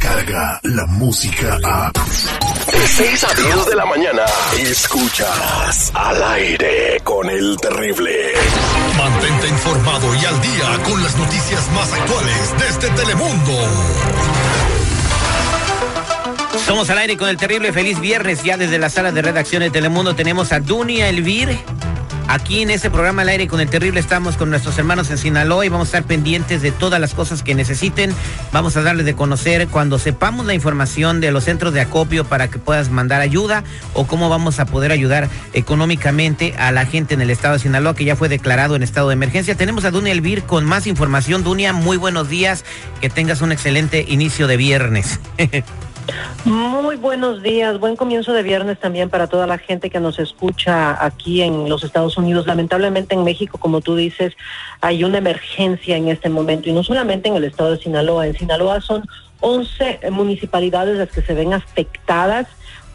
llega la música a... De 6 a 10 de la mañana, escuchas al aire con el terrible. Mantente informado y al día con las noticias más actuales desde Telemundo. Somos al aire con el terrible feliz viernes. Ya desde la sala de redacción de Telemundo tenemos a Dunia Elvir. Aquí en este programa al aire con el terrible estamos con nuestros hermanos en Sinaloa y vamos a estar pendientes de todas las cosas que necesiten. Vamos a darles de conocer cuando sepamos la información de los centros de acopio para que puedas mandar ayuda o cómo vamos a poder ayudar económicamente a la gente en el estado de Sinaloa que ya fue declarado en estado de emergencia. Tenemos a Dunia Elvir con más información. Dunia, muy buenos días. Que tengas un excelente inicio de viernes. Muy buenos días, buen comienzo de viernes también para toda la gente que nos escucha aquí en los Estados Unidos. Lamentablemente en México, como tú dices, hay una emergencia en este momento y no solamente en el estado de Sinaloa. En Sinaloa son 11 municipalidades las que se ven afectadas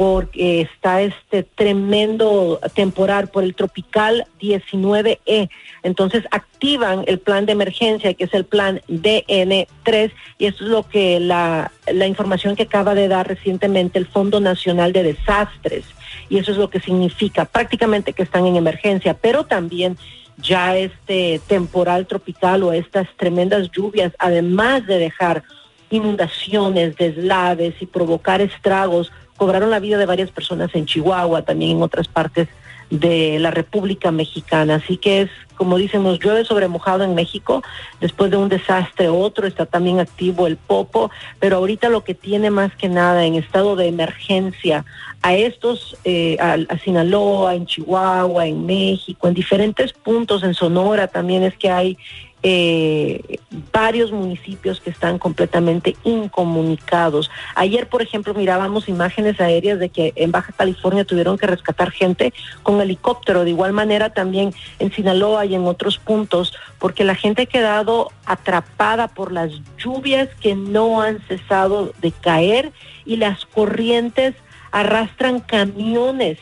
porque está este tremendo temporal por el tropical 19E. Entonces activan el plan de emergencia, que es el plan DN3, y esto es lo que la, la información que acaba de dar recientemente el Fondo Nacional de Desastres. Y eso es lo que significa prácticamente que están en emergencia, pero también ya este temporal tropical o estas tremendas lluvias, además de dejar inundaciones, deslaves y provocar estragos, cobraron la vida de varias personas en Chihuahua, también en otras partes de la República Mexicana. Así que es, como dicen, nos llueve sobre mojado en México, después de un desastre otro, está también activo el Popo, pero ahorita lo que tiene más que nada en estado de emergencia a estos, eh, a, a Sinaloa, en Chihuahua, en México, en diferentes puntos, en Sonora también es que hay eh, varios municipios que están completamente incomunicados. Ayer, por ejemplo, mirábamos imágenes aéreas de que en Baja California tuvieron que rescatar gente con helicóptero, de igual manera también en Sinaloa y en otros puntos, porque la gente ha quedado atrapada por las lluvias que no han cesado de caer y las corrientes arrastran camiones.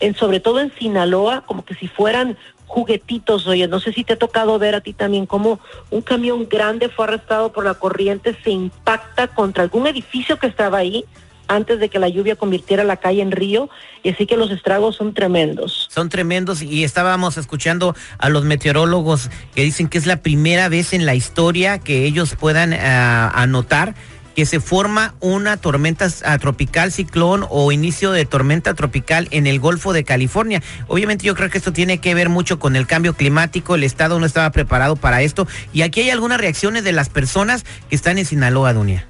En, sobre todo en Sinaloa, como que si fueran juguetitos, oye, no sé si te ha tocado ver a ti también cómo un camión grande fue arrestado por la corriente, se impacta contra algún edificio que estaba ahí antes de que la lluvia convirtiera la calle en río, y así que los estragos son tremendos. Son tremendos y estábamos escuchando a los meteorólogos que dicen que es la primera vez en la historia que ellos puedan uh, anotar que se forma una tormenta tropical ciclón o inicio de tormenta tropical en el Golfo de California. Obviamente yo creo que esto tiene que ver mucho con el cambio climático, el Estado no estaba preparado para esto. Y aquí hay algunas reacciones de las personas que están en Sinaloa, Dunia.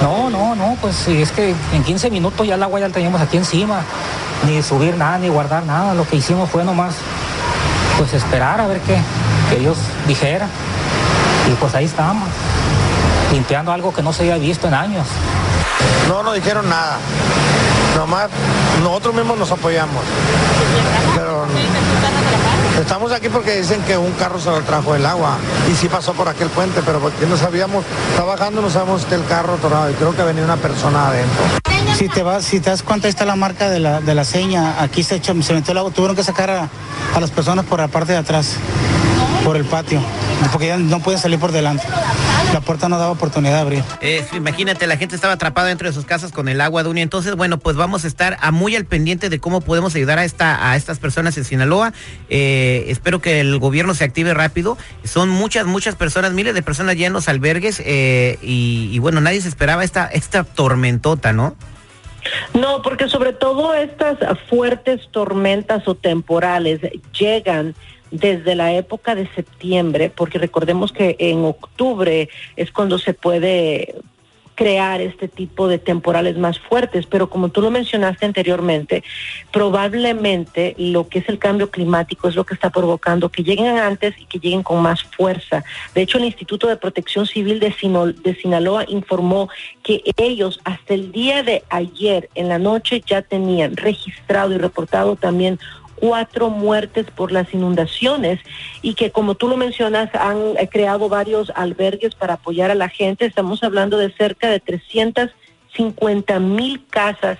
No, no, no, pues sí, es que en 15 minutos ya el agua ya la teníamos aquí encima, ni subir nada, ni guardar nada, lo que hicimos fue nomás, pues esperar a ver qué, que ellos dijeran, y pues ahí estábamos limpiando algo que no se había visto en años. No nos dijeron nada. Nomás nosotros mismos nos apoyamos. Pero estamos aquí porque dicen que un carro se lo trajo el agua y sí pasó por aquel puente, pero porque no sabíamos, está bajando, no sabemos que el carro tornado y creo que venía una persona adentro. Si te vas, si te das cuenta, ahí está la marca de la, de la seña. Aquí se, echó, se metió el agua. Tuvieron que sacar a, a las personas por la parte de atrás, por el patio, porque ya no pueden salir por delante la puerta no daba oportunidad de abrir. Eh, imagínate, la gente estaba atrapada dentro de sus casas con el agua, Dunia. Entonces, bueno, pues vamos a estar a muy al pendiente de cómo podemos ayudar a esta a estas personas en Sinaloa. Eh, espero que el gobierno se active rápido. Son muchas, muchas personas, miles de personas ya en los albergues eh, y, y, bueno, nadie se esperaba esta, esta tormentota, ¿no? No, porque sobre todo estas fuertes tormentas o temporales llegan desde la época de septiembre, porque recordemos que en octubre es cuando se puede crear este tipo de temporales más fuertes, pero como tú lo mencionaste anteriormente, probablemente lo que es el cambio climático es lo que está provocando que lleguen antes y que lleguen con más fuerza. De hecho, el Instituto de Protección Civil de, Sinol de Sinaloa informó que ellos hasta el día de ayer en la noche ya tenían registrado y reportado también cuatro muertes por las inundaciones y que como tú lo mencionas han creado varios albergues para apoyar a la gente. Estamos hablando de cerca de 350 mil casas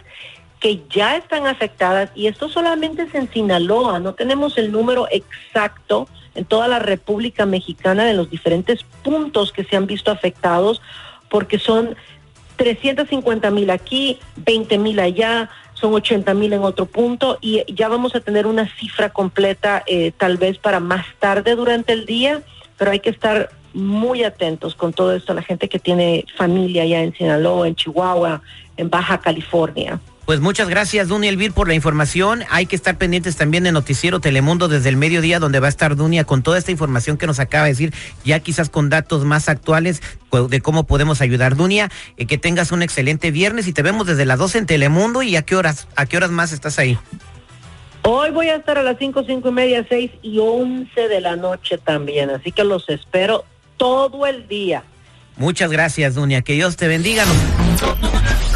que ya están afectadas y esto solamente es en Sinaloa, no tenemos el número exacto en toda la República Mexicana de los diferentes puntos que se han visto afectados porque son 350 mil aquí, 20 mil allá, son 80 mil en otro punto y ya vamos a tener una cifra completa eh, tal vez para más tarde durante el día, pero hay que estar muy atentos con todo esto, la gente que tiene familia allá en Sinaloa, en Chihuahua, en Baja California. Pues muchas gracias, Dunia Elvir, por la información. Hay que estar pendientes también de Noticiero Telemundo desde el mediodía, donde va a estar Dunia con toda esta información que nos acaba de decir, ya quizás con datos más actuales de cómo podemos ayudar. Dunia, eh, que tengas un excelente viernes y te vemos desde las 12 en Telemundo. ¿Y a qué horas, a qué horas más estás ahí? Hoy voy a estar a las 5, 5 y media, 6 y 11 de la noche también, así que los espero todo el día. Muchas gracias, Dunia. Que Dios te bendiga.